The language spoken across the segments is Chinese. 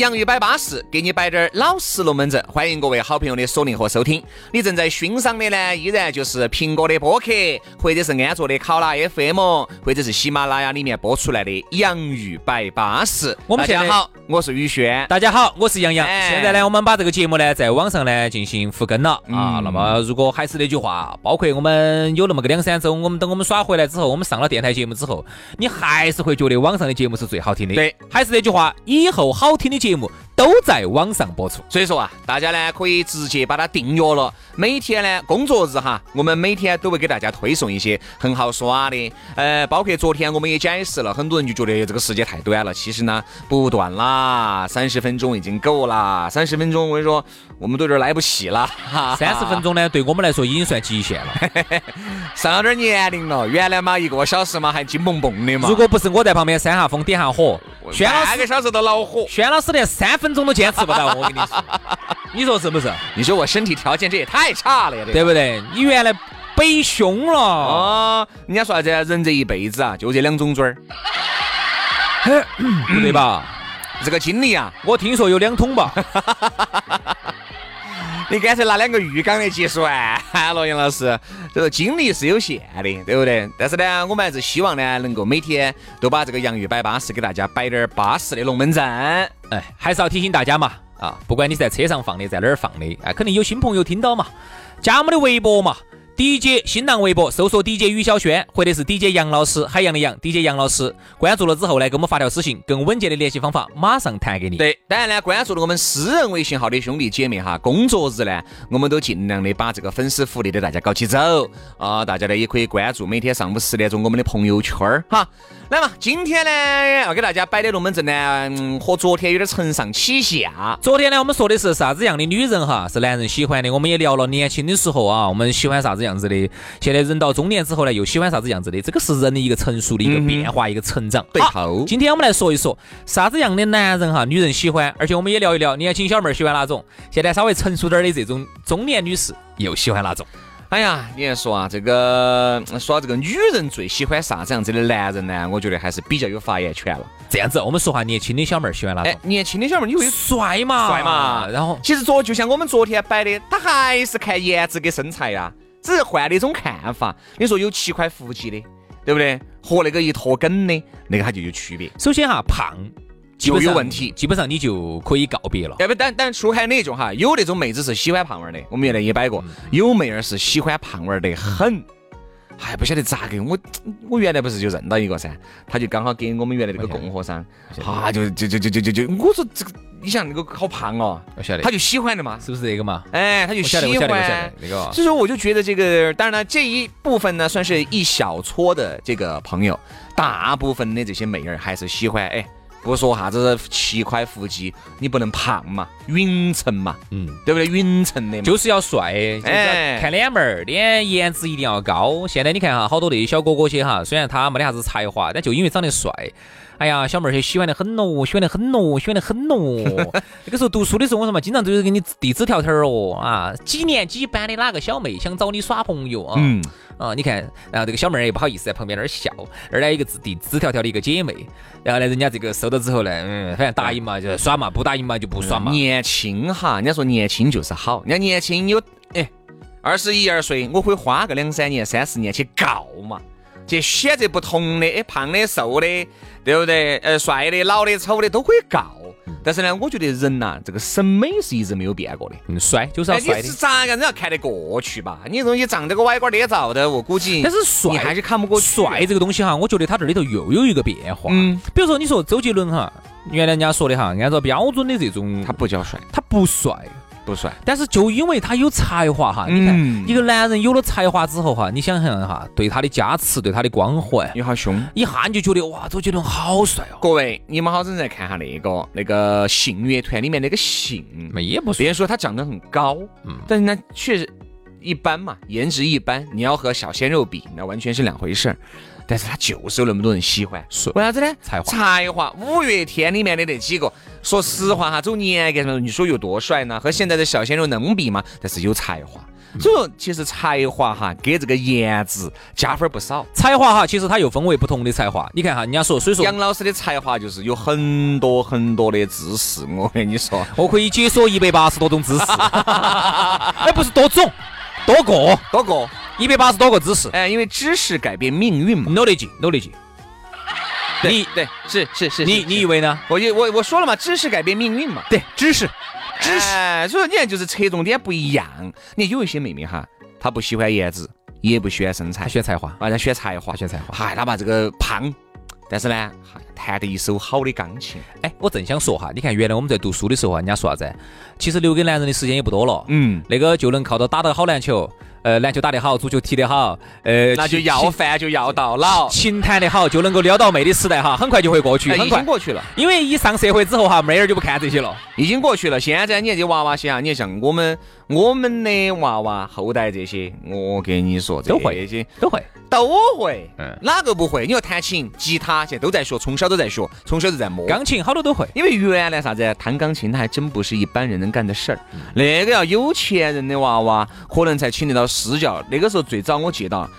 洋芋摆巴士，给你摆点儿老实龙门阵。欢迎各位好朋友的锁定和收听。你正在欣赏的呢，依然就是苹果的播客，或者是安卓的考拉 FM，或者是喜马拉雅里面播出来的洋芋摆巴士。我们现在好，我是宇轩。大家好，我是杨洋。哎现在呢，我们把这个节目呢在网上呢进行复更了嗯啊。那么如果还是那句话，包括我们有那么个两三周，我们等我们耍回来之后，我们上了电台节目之后，你还是会觉得网上的节目是最好听的。对，还是那句话，以后好听的节目都在网上播出。所以说啊，大家呢可以直接把它订阅了。每天呢，工作日哈，我们每天都会给大家推送一些很好耍的。呃，包括昨天我们也解释了，很多人就觉得这个时间太短了。其实呢，不短啦，三十分钟已经够啦。三十分钟，我跟你说，我们都有点来不及了。三十分钟呢，对我们来说已经算极限了。上了点年龄了，原来嘛一个小时嘛还金蹦蹦的嘛。如果不是我在旁边扇下风点下火，轩老师半个小时都恼火。轩老师连三分钟都坚持不到，我跟你说，你说是不是？你说我身体条件这也太差了呀，对不对？你原来背胸了。啊，人家说啥子？人这一辈子啊，就这两种嘴儿。不对吧？这个经历啊，我听说有两桶吧？你干脆拿两个浴缸来结算了，杨老师。这个精力是有限的，对不对？但是呢，我们还是希望呢，能够每天都把这个洋芋摆巴适，给大家摆点儿巴适的龙门阵。哎，还是要提醒大家嘛，啊，不管你在车上放的，在哪儿放的，啊，肯定有新朋友听到嘛，加我们的微博嘛。DJ 新浪微博搜索 DJ 于小轩，或者是 DJ 杨老师，海洋的杨，DJ 杨老师，关注了之后呢，给我们发条私信，更稳健的联系方法马上弹给你。，对，当然呢，关注了我们私人微信号的兄弟姐妹哈，工作日呢，我们都尽量的把这个粉丝福利的大家搞起走啊！大家呢也可以关注每天上午十点钟我们的朋友圈儿哈。来嘛，今天呢要给大家摆的龙门阵呢，嗯，和昨天有点承上启下。昨天呢，我们说的是啥子样的女人哈，是男人喜欢的。我们也聊了年轻的时候啊，我们喜欢啥子样子的。现在人到中年之后呢，又喜欢啥子样子的。这个是人的一个成熟的一个变化，一个成长。对好头今天我们来说一说啥子样的男人哈，女人喜欢，而且我们也聊一聊年轻小妹儿喜欢哪种，现在稍微成熟点儿的这种中年女士又喜欢哪种。哎呀，你还说啊，这个说这个女人最喜欢啥子样子的男人呢？我觉得还是比较有发言权了。这样子，我们说下年轻的小妹儿喜欢哪种哎？，年轻的小妹儿你会帅嘛，帅嘛然后其实昨就像我们昨天摆的，他还是看颜值跟身材呀、只是换了一种看法。你说有七块腹肌的，对不对？和那个一坨梗的，那个他就有区别。首先哈，胖就有问题基本上你就可以告别了。要不但但除还有哪种哈？有那种妹子是喜欢胖娃儿的，我们原来也摆过，有妹儿是喜欢胖娃儿的很。还不晓得咋个，我我原来不是就认到一个噻，他就刚好给我们原来那个供货商，啊，就就就就就就就，我说这个，你想那个好胖哦，我晓得他就喜欢的嘛，是不是这个嘛？哎，他就喜我晓得，我晓得。那个。所以说，我就觉得这个，当然了，这一部分呢，算是一小撮的这个朋友，大部分的这些妹儿还是喜欢，哎，不说啥子七块腹肌，你不能胖嘛，匀称嘛，嗯，对不对？匀称的嘛，就是要帅，就是哎要看脸门儿，脸颜值一定要高。现在你看哈，好多那些小哥哥些哈，虽然他没得啥子才华，但就因为长得帅，哎呀，小妹儿些喜欢的很咯，喜欢的很咯，喜欢的很咯。那个时候读书的时候，我说嘛，经常都是给你递纸条条儿哦啊，几年几班的哪个小妹想找你耍朋友啊？嗯，啊，你看，然后这个小妹儿也不好意思在旁边那儿笑，那儿来一个字递纸条条的一个姐妹，然后呢，人家这个收到之后呢，嗯，反正答应嘛就耍嘛，不答应嘛就不耍嘛。年轻哈，人家说年轻就是好，人家年轻有哎，二十一二岁，我会花个两三年、三四年去告嘛，去选择不同的，哎，胖的、瘦的，对不对？呃，帅的、老的、丑的都可以告。但是呢，我觉得人呐、这个审美是一直没有变过的。嗯，帅就是要哎，帅的你是。咋个人要看得过去吧？你这东西长得个歪瓜裂枣的，我估计但是帅你还是看不过去。帅这个东西哈，我觉得他这里头又有一个变化。嗯，比如说你说周杰伦哈，原来人家说的哈，按照标准的这种，他不叫帅，他不帅，不帅。但是就因为他有才华哈，你嗯看一个男人有了才华之后哈，你想象一下，对他的加持，对他的光环，有好凶。一下你就觉得哇，周杰伦好帅哦。各位，你们好生再看下那个那个信乐团里面那个信，那也不帅，别说他长得很高，嗯但是呢确实一般嘛，颜值一般。你要和小鲜肉比，那完全是两回事儿。但是他就是有那么多人喜欢，是为啥子呢？才华才华。五月天里面的那几个，说实话哈，走年纪上你说有多帅呢？和现在的小鲜肉能比吗？但是有才华。所以说，其实才华哈给这个颜值加分不少。才华哈，其实它又分为不同的才华。你看哈，人家说，所以说杨老师的才华就是有很多很多的知识，我跟你说，我可以解锁一百八十多种知识，哎，不是多种，多个，多个。一百八十多个知识哎，因为知识改变命运嘛。，knowledge，knowledge。你对，是是是，你你以为呢？我就我我说了嘛，知识改变命运嘛。对，知识，知识，哎所以说你看就是侧重点不一样。你看有一些妹妹哈，她不喜欢颜值，也不喜欢身材他，选才华，啊，她喜欢才华他，选才华。嗨，哪怕这个胖，但是呢，弹得一手好的钢琴。哎，我正想说哈，你看原来我们在读书的时候啊，人家说啥子？其实留给男人的时间也不多了，嗯，那个就能靠到打得好篮球，呃，篮球打得好，足球踢得好，呃，那就要饭就要到老，琴弹得好，就能够撩到妹的时代哈，很快就会过去，很快经过去了。因为一上社会之后哈，妹儿就不看这些了。已经过去了。现在你看这娃娃些啊，你看像我们我们的娃娃后代这些，我跟你说，都会这些都会，都会，嗯哪个不会？你说弹琴、吉他，现在都在学，从小都在学，从小就在摸。钢琴好多都会。因为原来啥子弹钢琴，它还真不是一般人能干的事儿。那个要有钱人的娃娃，可能才请得到私教。那个时候最早我记得，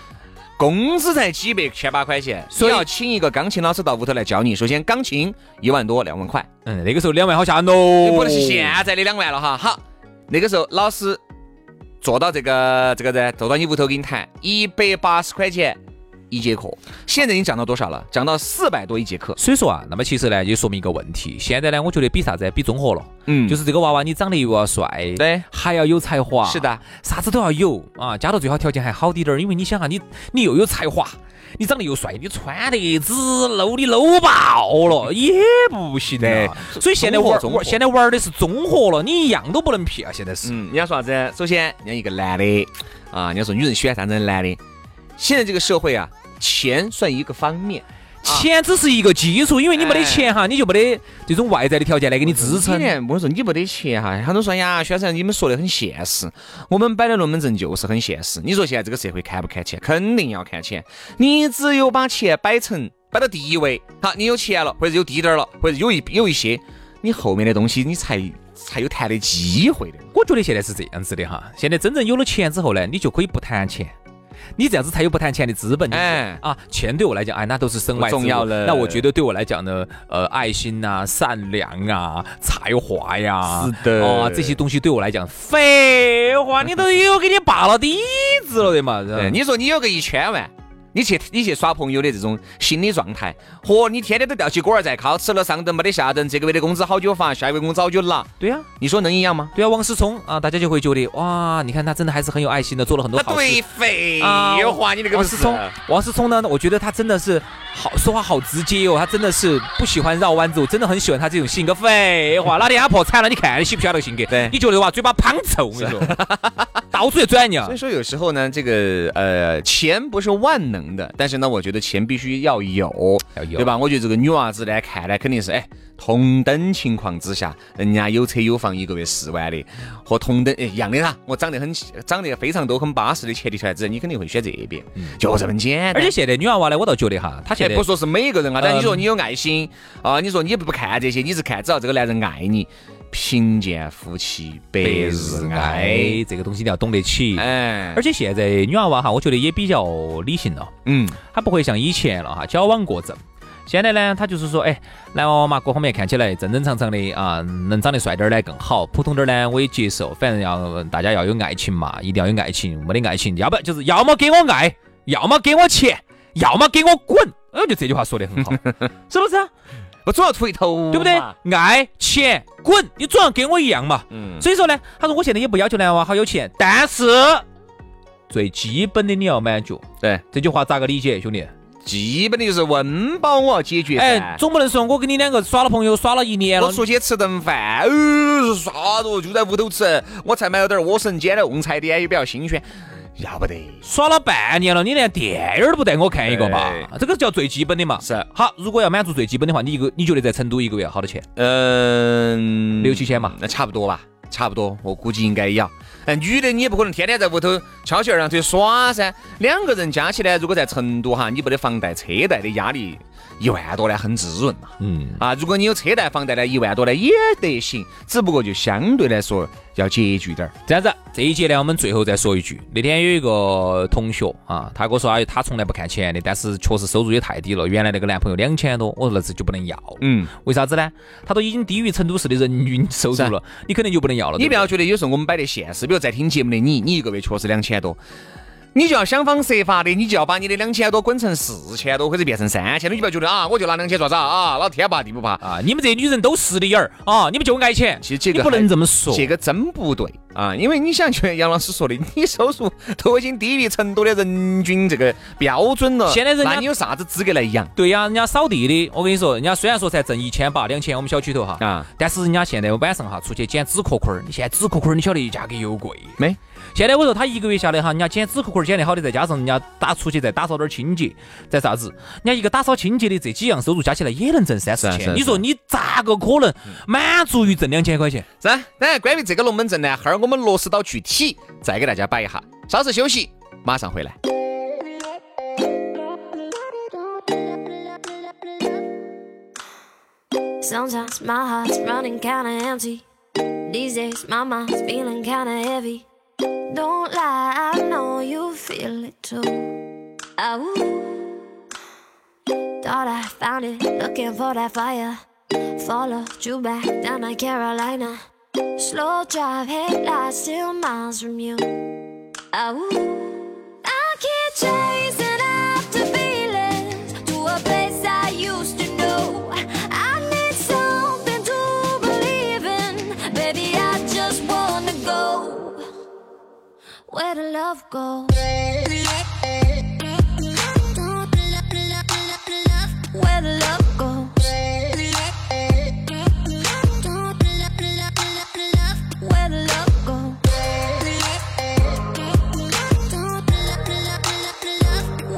工资才几百千把块钱，所以你要请一个钢琴老师到屋头来教你。首先，钢琴一万多两万块，嗯，那个时候两万好吓人哦，不能是现在的两万了哈。好，那个时候老师坐到这个这个人坐到你屋头给你弹，一百八十块钱一节课。现在已经涨到多少了？涨到四百多一节课。所以说啊，那么其实呢，也说明一个问题。现在呢，我觉得比啥子？比综合了。嗯就是这个娃娃，你长得又要帅，对，还要有才华。是的，啥子都要有啊，家头最好条件还好滴点儿，因为你想哈，你你又有才华，你长得又帅，你穿得只露的露爆了也不行的啊。所以现在玩玩现在玩的是综合了，你一样都不能撇啊。现在是，嗯，人家说啥子？首先，人家一个男的啊，人家说女人喜欢啥子男的？现在这个社会啊，钱算一个方面，钱只是一个基础，因为你没得钱哈，你就没得这种外在的条件来给你支撑你。连我说你没得钱哈，很多人说呀，轩生你们说的很现实，我们摆的龙门阵就是很现实。你说现在这个社会看不看钱？肯定要看钱。你只有把钱摆成摆到第一位，好，你有钱了，或者有低点儿了，或者有一有一些，你后面的东西你才才有谈的机会的。我觉得现在是这样子的哈，现在真正有了钱之后呢，你就可以不谈钱。你这样子才有不谈钱的资本。就是哎啊，钱对我来讲，哎，那都是身外之物不重要的那我觉得对我来讲呢，呃，爱心呐、善良啊、才华呀，是的啊，这些东西对我来讲，废话，你都有给你扒了底子了的嘛。对，你说你有个一千万，你去你去耍朋友的这种心理状态，和你天天都吊起锅儿在烤，吃了上顿没得下顿，这个月的工资好久发，下个月工资好久拿，对呀、你说能一样吗？对啊，王思聪啊，大家就会觉得哇，你看他真的还是很有爱心的，做了很多好事。对，废啊话，你那个王思聪，王思聪呢？我觉得他真的是好说话好直接哦，他真的是不喜欢绕弯子，我真的很喜欢他这种性格。废话，哪天他破产了，你看你喜不喜欢这个性格？对你觉得哇，嘴巴胖臭，我跟你说，到处也转你啊所以。说有时候呢，这个呃，钱不是万能的，但是呢，我觉得钱必须要有，要有。对吧？我觉得这个女娃子呢，看呢肯定是哎，同等情况之下，人家有车有房，一个月四万的，和同等哎一样的啦，我长得很长得非常多很巴适的前提条件，你肯定会选这边，就这么简单。而且现在女娃娃呢，我倒觉得哈，她现在哎不说是每一个人啊，但嗯你说你有爱心啊，你说你不不看这些，你是看只要这个男人爱你，贫贱夫妻百日哀。爱这个东西你要懂得起。哎，而且现在女娃娃哈，我觉得也比较理性了，嗯，她不会像以前了哈，矫枉过正。现在呢，她就是说，哎，男娃娃嘛，各方面看起来正正常常的啊，能长得帅点儿呢更好，普通点儿呢我也接受，反正要大家要有爱情嘛，一定要有爱情，没得爱情，要不就是要么给我爱，要么给我钱，要么给我滚。哎，我觉得这句话说的很好，是不是啊？我总要出一头，对不对？爱钱滚，你总要跟我一样嘛。嗯，所以说呢，他说我现在也不要求男娃好有钱，但是最基本的你要满足。对，这句话咋个理解，兄弟？基本的就是温饱我要解决。哎，总不能说我跟你两个耍了朋友耍了一年了我，出去吃顿饭，呃，啥子就在屋头吃，我才买了点莴笋煎的瓮菜点也比较新鲜，要不得。耍了半年了，你连电影儿都不带我看一个吧？这个叫最基本的嘛。是好，如果要满足最基本的话，你一个你觉得在成都一个月好多钱？嗯，六七千嘛那差不多吧，差不多，我估计应该也要。哎，女的你也不可能天天在屋头翘起二郎腿耍噻。两个人加起来，如果在成都哈，你没得房贷、车贷的压力，一万多呢很滋润嘛。嗯，啊，如果你有车贷、房贷呢，一万多呢也得行，只不过就相对来说要拮据点儿。这样子，这一节呢，我们最后再说一句。那天有一个同学啊，他跟我说啊，他从来不看钱的，但是确实收入也太低了。原来那个男朋友两千多，我说那这就不能要。嗯，为啥子呢？他都已经低于成都市的人均收入了，你肯定就不能要了。你不要觉得有时候我们摆的现实，比如在听节目的你，你一个月确实两千多。你就要想方设法的，你就要把你的两千多滚成四千多，或者变成三千多。你不要觉得啊，我就拿两千做啥啊？老天不怕地不怕。啊，你们这些女人都势利眼儿啊，你们就爱钱。其实这个你不能这么说。这个真不对啊！因为你想，就像杨老师说的，你收入都已经低于成都的人均这个标准了，现在人家那你有啥子资格来养对呀，人家扫地的，我跟你说，人家虽然说才挣一千八、两千，我们小区头哈，啊？但是人家现在晚上哈出去捡纸壳壳儿，你现在纸壳壳儿你晓得价格又贵。没，现在我说他一个月下来哈，人家剪纸壳壳儿捡得好的，再加上人家打出去再打扫点清洁，再啥子，人家一个打扫清洁的这几样收入加起来也能挣三四千。你说你咋个可能满足于挣两千块钱？是啊。当然，关于这个龙门阵呢，后儿我们落实到具体再给大家摆一下。稍事休息，马上回来。Sometimes my heart's running kinda empty. These days my mind's feeling kinda heavy. Don't lie, I know you feel it too. Oh, thought I found it, looking for that fire. Followed you back down to Carolina. Slow drive, headlights still miles from you. Love. Where love goes. Where love goes.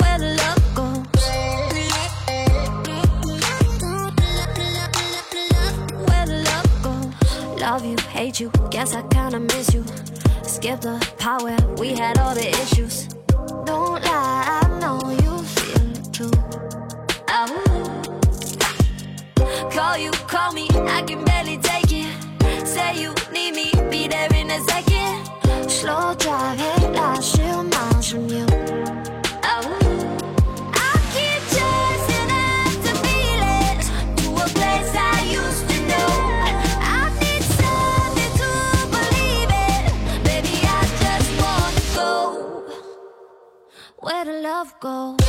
Where love goes. Where love goes. Love you, hate you, guess I kinda miss you. Skip the part where we had all the issues. Don't lie, I know you feel it too. Oh. Call you, call me, I can barely take it. Say you need me, be there in a second. Slow drive, headlights, still miles from you. of gold.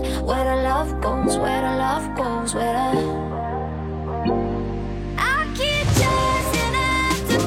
Goes. Where the love goes. Where the love goes. Where the I keep chasing after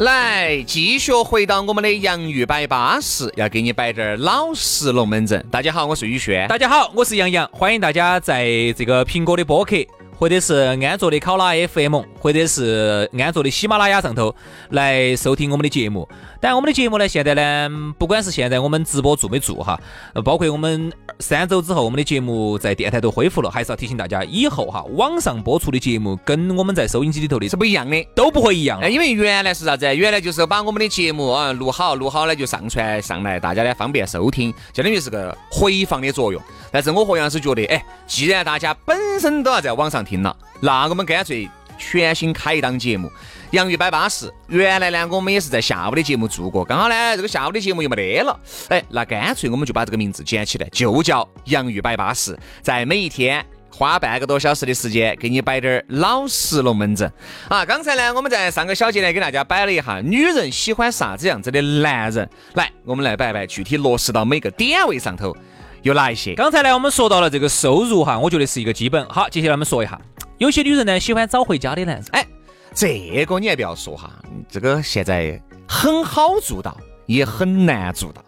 来，继续回到我们的洋芋摆巴士，要给你摆点老实龙门阵。大家好，我是宇轩。大家好，我是杨洋，欢迎大家在这个苹果的播客。或者是安卓的考拉 FM，或者是安卓的喜马拉雅上头来收听我们的节目。但我们的节目呢，现在呢，不管是现在我们直播做没做哈，包括我们三周之后我们的节目在电台都恢复了，还是要提醒大家，以后哈网上播出的节目跟我们在收音机里头的是不一样的，都不会一样。哎，因为原来是啥子？原来就是把我们的节目啊录好，录好了就上传上来，大家呢方便收听，相当于是个回放的作用。但是我和杨师觉得，哎，既然大家本身都要在网上听了，那我们干脆全新开一档节目《洋芋摆巴士》。原来呢，我们也是在下午的节目做过，刚好呢，这个下午的节目又没得了，哎，那干脆我们就把这个名字捡起来，就叫《洋芋摆巴士》，在每一天花半个多小时的时间，给你摆点老实龙门阵。啊，刚才呢，我们在上个小节呢，给大家摆了一下女人喜欢啥子样子的男人，来，我们来摆摆，具体落实到每个点位上头。有哪一些？刚才呢，我们说到了这个收入哈，我觉得是一个基本。好，接下来我们说一下，有些女人呢喜欢早回家的男人。哎，这个你还不要说哈，这个现在很好做到，也很难做到。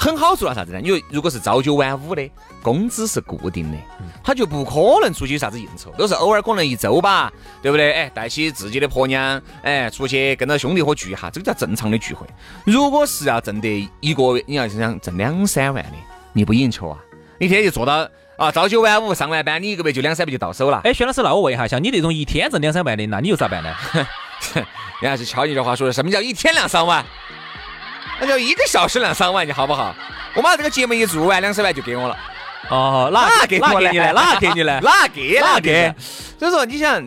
很好做到啥子呢？因为如果是朝九晚五的，工资是固定的，他就不可能出去啥子应酬，都是偶尔可能一周吧，对不对？哎，带起自己的婆娘，哎，出去跟着兄弟伙聚一下，这个叫正常的聚会。如果是要挣得一个月，你要想想挣两三万的。你不应酬啊？一天就做到啊，朝九晚五，上完班你一个月就两三百就到手了。哎，薛老师，那我问一下，像你那种一天挣两三万的，那你又咋办呢？人家是瞧你这话说的，什么叫一天两三万？那叫一个小时两三万，你好不好？我把这个节目一做完，两三万就给我了。哦，哪给哪给你呢？哪给你呢？哪给哪给？所以说，你想，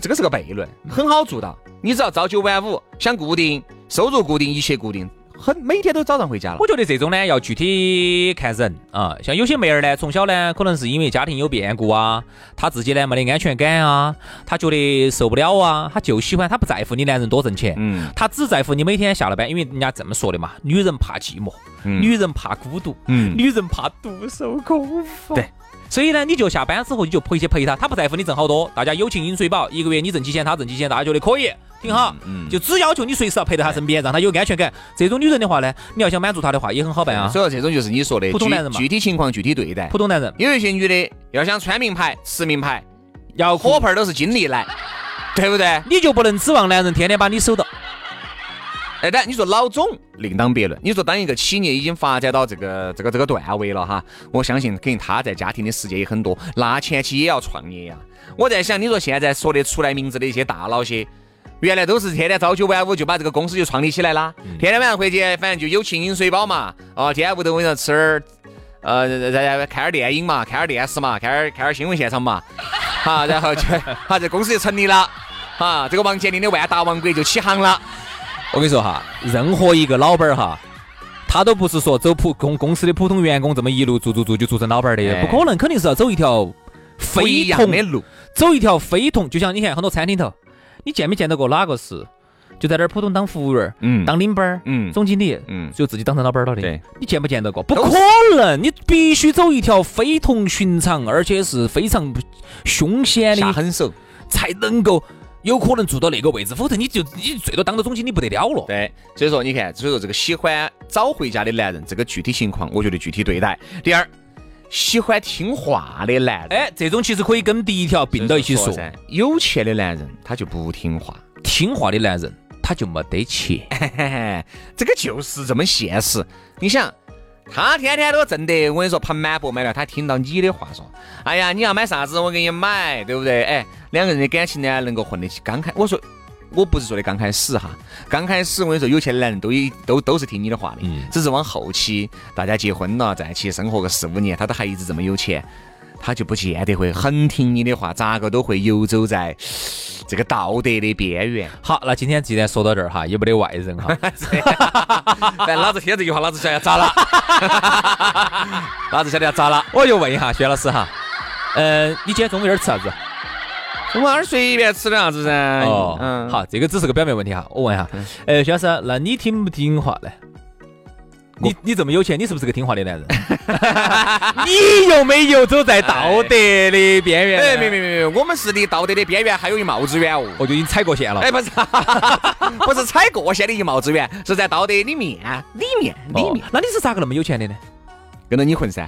这个是个悖论，很好做到。你只要朝九晚五，想固定收入，固定一切固定。很每天都早上回家了。我觉得这种呢要具体看人啊，像有些妹儿呢，从小呢可能是因为家庭有变故啊，她自己呢没得安全感啊，她觉得受不了啊，她就喜欢，她不在乎你男人多挣钱，嗯，她只在乎你每天下了班，因为人家这么说的嘛，女人怕寂寞，女人怕孤独，嗯，女人怕独守空房。对，所以呢，你就下班之后你就陪去陪她，她不在乎你挣好多，大家友情饮水饱，一个月你挣几千，她挣几千，大家觉得可以。挺好，嗯，就只要求你随时要陪在他身边，让他有安全感。这种女人的话呢，你要想满足她的话，也很好办啊。所以说，这种就是你说的普通男人嘛。具体情况具体对待。普通男人，有一些女的要想穿名牌、吃名牌，要火盆都是金利来，对不对？你就不能指望男人天天把你守到。哎，但你说老总另当别论。你说当一个企业已经发展到这个这个这个段位了哈，我相信肯定他在家庭的时间也很多，那前期也要创业呀。我在想，你说现在说得出来名字的一些大佬些。原来都是天天朝九晚五就把这个公司就创立起来了，天天晚上回去反正就有情饮水饱嘛，哦，天天屋头我跟你说吃点儿，呃，在看点儿电影嘛，看点儿电视嘛，看点儿看点儿新闻现场嘛，好，然后就 好这公司就成立了，啊，这个王健林的万达王国就起航了。我跟你说哈，任何一个老板儿哈，他都不是说走普公公司的普通员工这么一路做做做就做成老板的，不可能，肯定是要走一条非同的路，走一条非同，就像你看很多餐厅头。你见没见到过哪个是就在那儿普通当服务员，嗯，当领班儿，嗯，总经理，嗯，就自己当成老板了的？对，你见不见到过？不可能，你必须走一条非同寻常，而且是非常凶险的下狠手，才能够有可能做到那个位置，否则你就你最多当到总经理不得了了。对，所以说你看，所以说这个喜欢早回家的男人，这个具体情况，我觉得具体对待。第二。喜欢听话的男人，哎，这种其实可以跟第一条并到一起说。有钱的男人他就不听话，听话的男人他就没得钱。这个就是这么现实。你想，他天天都挣得，我跟你说盆满钵满了，他听到你的话说，哎呀，你要买啥子我给你买，对不对？哎，两个人的感情呢能够混得起。刚开我说。我不是说的刚开始哈，刚开始我跟你说，有钱的男人都一都都是听你的话的，只是往后期大家结婚了，在一起生活个四五年，他都还一直这么有钱，他就不见得会很听你的话，咋个都会游走在这个道德的边缘。好，那今天既然说到这儿哈，也没得外人哈，但 老子听这句话，老子晓得要咋了，老子晓得要咋了。我就问一下薛老师哈，呃，你今天中午有点吃啥子？我那儿随便吃点啥子噻。哦，嗯，好，这个只是个表面问题哈，我问一下，呃，徐老师，那你听不听话呢？你你这么有钱，你是不是个听话的男人？你有没有走在道德的边缘？哎，没没没没，我们是离道德的边缘还有一毛之远哦。我就已经踩过线了。哎，不是，不是踩过线的一毛之远，是在道德里面里面里哦面那你是咋个那么有钱的呢？跟着你混噻，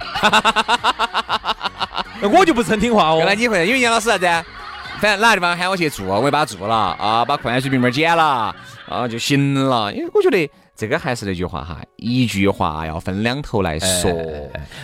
我就不是很听话哦跟着。你混，因为杨老师啥子？反正哪个地方喊我去做，我也把它做了啊，把矿泉水瓶瓶捡了啊就行了。因为我觉得这个还是那句话哈，一句话要分两头来说。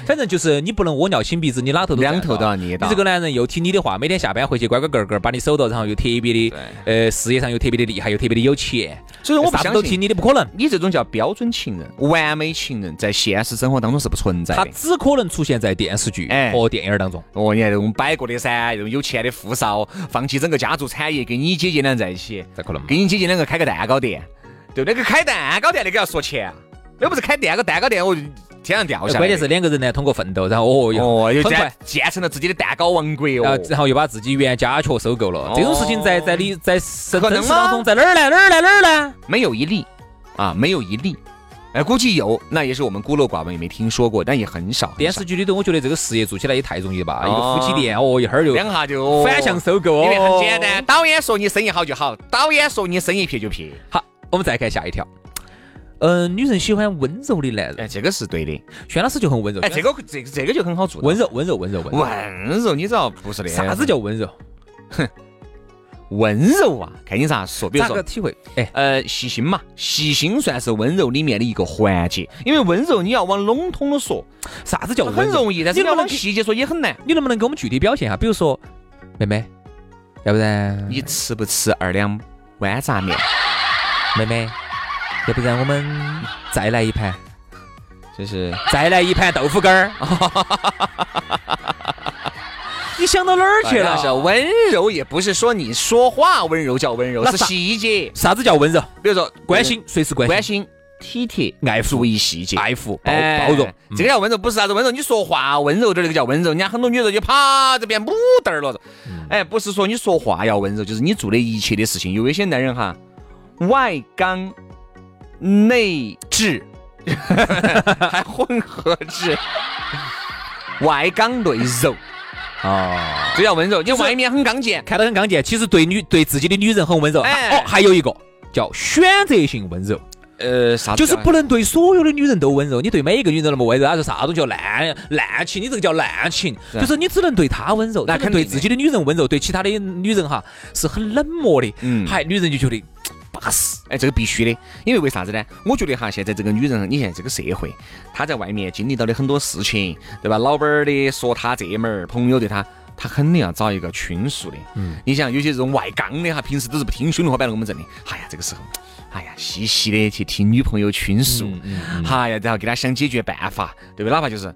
反正就是你不能窝尿擤鼻子，你哪头都两头都要捏捏到。你这个男人又听你的话，每天下班回去乖乖个个把你守到，然后又特别的呃事业上又特别的厉害，又特别的有钱，所以说我不相都听你的，不可能。你这种叫标准情人、完美情人，在现实生活当中是不存在他的。只可能出现在电视剧哎。和电影当中。哦，你看这种摆过的噻，这种有钱的富少，放弃整个家族产业，跟你姐姐俩在一起，咋可能。嘛跟你姐姐两个开个蛋糕店，对？那个开蛋糕店那个要说钱啊，那不是开蛋糕蛋糕店，我就天上掉下来。关键是两个人呢，通过奋斗，然后哦哟，哦，又建建成了自己的蛋糕王国哦。然后又把自己原家雀收购了。这种事情在在你在真可能吗真实当中，在哪儿呢？哪儿呢？哪儿呢？没有一例啊，没有一例。哎，估计有，那也是我们孤陋寡闻，也没听说过，但也很少。很少电视剧里头，我觉得这个事业做起来也太容易了吧？哦一个夫妻店，哦，一会儿就两下就反向收购哦。因为很简单，导演说你生意好就好，导演说你生意撇就撇。好，我们再看下一条。嗯，女人喜欢温柔的男人，哎，这个是对的。轩老师就很温柔。哎，这个这个这个就很好做到。温柔，温柔，温柔，温柔。温柔，你知道不是的？啥子叫温柔？哼温柔啊？看你咋说。比如说，体会？哎，呃，细心嘛，细心算是温柔里面的一个环节。因为温柔你要往笼统的说，啥子叫温柔？很容易，但是你要往细节说也很难。你能不能给我们具体表现一下？比如说，妹妹，要不然你吃不吃二两豌杂面？妹妹，要不然我们再来一盘，就是再来一盘豆腐干儿。你想到哪儿去了是了？温柔也不是说你说话温柔叫温柔，是细节。啥子叫温柔？比如说关心，随时关关心，体贴、爱护注意细节。爱护、包哎包容。嗯这个叫温柔，不是啥子温柔。你说话温柔点，那个叫温柔。人家很多女人就啪这边母蛋儿了。嗯哎，不是说你说话要温柔，就是你做的一切的事情。有一些男人哈，外刚内直，还混合制，外刚内柔，哦，这叫温柔。你外面很刚健，看到很刚健，其实对女对自己的女人很温柔。哎。哦，还有一个叫选择性温柔，呃，啥子就是不能对所有的女人都温柔，你对每一个女人那么温柔，那是啥都叫滥滥情？你这个叫滥情，就是你只能对她温柔，那肯定的。只能对自己的女人温柔，对其他的女人哈是很冷漠的。嗯。还女人就觉得巴适。哎，这个必须的，因为为啥子呢？我觉得哈，现在这个女人，你现在这个社会，她在外面经历到的很多事情，对吧？老板儿的说她这门儿，朋友对她，她肯定要找一个倾诉的。嗯，你想有些这种外刚的哈，平时都是不听兄弟伙摆龙门阵的，哎呀，这个时候，哎呀，细细的去听女朋友倾诉，哎呀，然后给她想解决办法，对不对？哪怕就是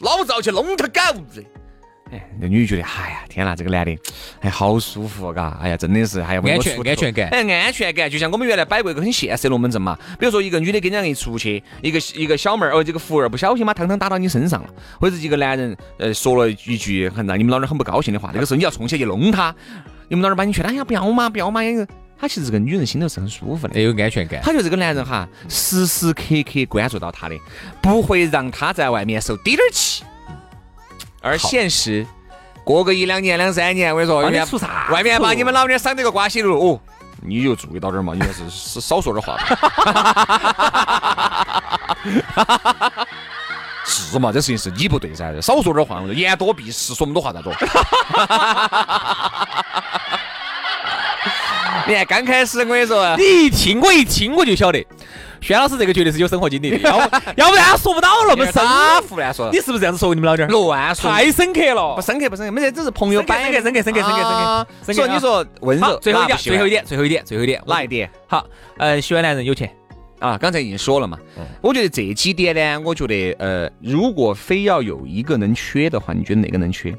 老子要去弄他狗子。哎，那女的觉得，哎呀，天哪，这个男的，哎，好舒服，嘎，哎呀，真的是，还要为我安全出安全感哎，安全感，就像我们原来摆过一个很现实的龙门阵嘛，比如说一个女的跟人家一出去，一个一个小妹儿哦，这个服务员不小心把汤汤打到你身上了，或者一个男人呃说了一句很让你们老娘很不高兴的话，那个时候你要冲起去弄他，你们老娘把你劝，哎呀不要嘛不要嘛，他其实这个女人心头是很舒服的。也有安全感。他觉得这个男人哈，时时刻刻关注到她的，不会让她在外面受滴点儿气。而现实，过个一两年、两三年，我跟你说，外面出啥外面把你们老娘赏得个瓜西路哦，你就注意到点儿嘛，你还是是少说点话吧。是嘛？这事情是你不对噻，少说点话，我说言多必失，说那么多话咋着？你看刚开始我跟你说，你一听我一听我就晓得，轩老师这个绝对是有生活经历的，要不 要不然他说不到那么深。打胡乱说，你是不是这样子说过你们老娘儿？乱说。太深刻了不。深刻不深刻，没得，只是朋友摆深刻深刻深刻深刻深刻啊深刻所以你说温柔，最后一点，最后一点，最后一点，最后一点，哪一点好，呃，喜欢男人有钱，啊？刚才已经说了嘛。我觉得这几点呢，我觉得呃，如果非要有一个能缺的话，你觉得哪个能缺？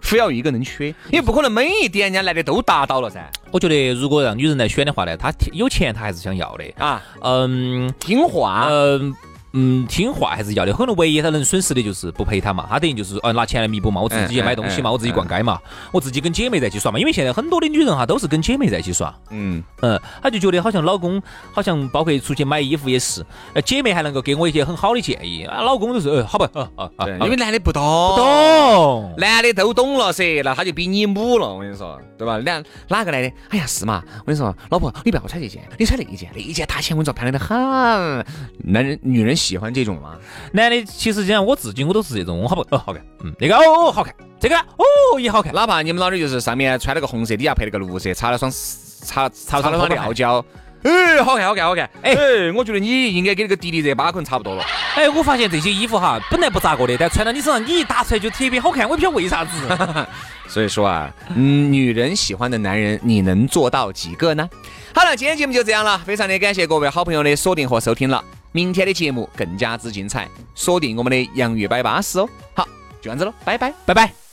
非要有一个能缺，也不可能每一点人家来的都达到了噻。我觉得如果让女人来选的话呢，她有钱她还是想要的啊，嗯，听话，嗯。嗯，听话还是要的。可能唯一他能损失的就是不陪他嘛，他等于就是呃拿钱来弥补嘛，我自己去买东西嘛，我自己逛街嘛，我自己跟姐妹在一起耍嘛。因为现在很多的女人哈都是跟姐妹在一起耍，嗯嗯，她就觉得好像老公好像包括出去买衣服也是，呃姐妹还能够给我一些很好的建议，啊老公就是呃好吧，啊啊，对，因为男的不懂，不懂，男的都懂了噻，那他就比你母了，我跟你说，对吧？两哪个男的？哎呀是嘛，我跟你说，老婆你不要穿这件，你穿那一件，那一件大钱我跟你说漂亮的很，男人女人喜欢这种吗。男的其实讲我自己我都是这种，我好不哦好看，嗯那个哦好看，这个哦也好看，哪怕你们老的就是上面穿了个红色，底下配了个绿色，擦了双擦 擦了双料胶，哎好看好看好看，哎我觉得你应该跟那个迪丽热巴可能差不多了。哎我发现这些衣服哈本来不咋个的，但穿到你身上你一搭出来就特别好看，我也不晓得为啥子。所以说啊，嗯女人喜欢的男人你能做到几个呢？好了，今天节目就这样了，非常的感谢各位好朋友的锁定和收听了。明天的节目更加之精彩，锁定我们的洋芋摆巴士哦。好，就这样子了，拜拜，拜拜。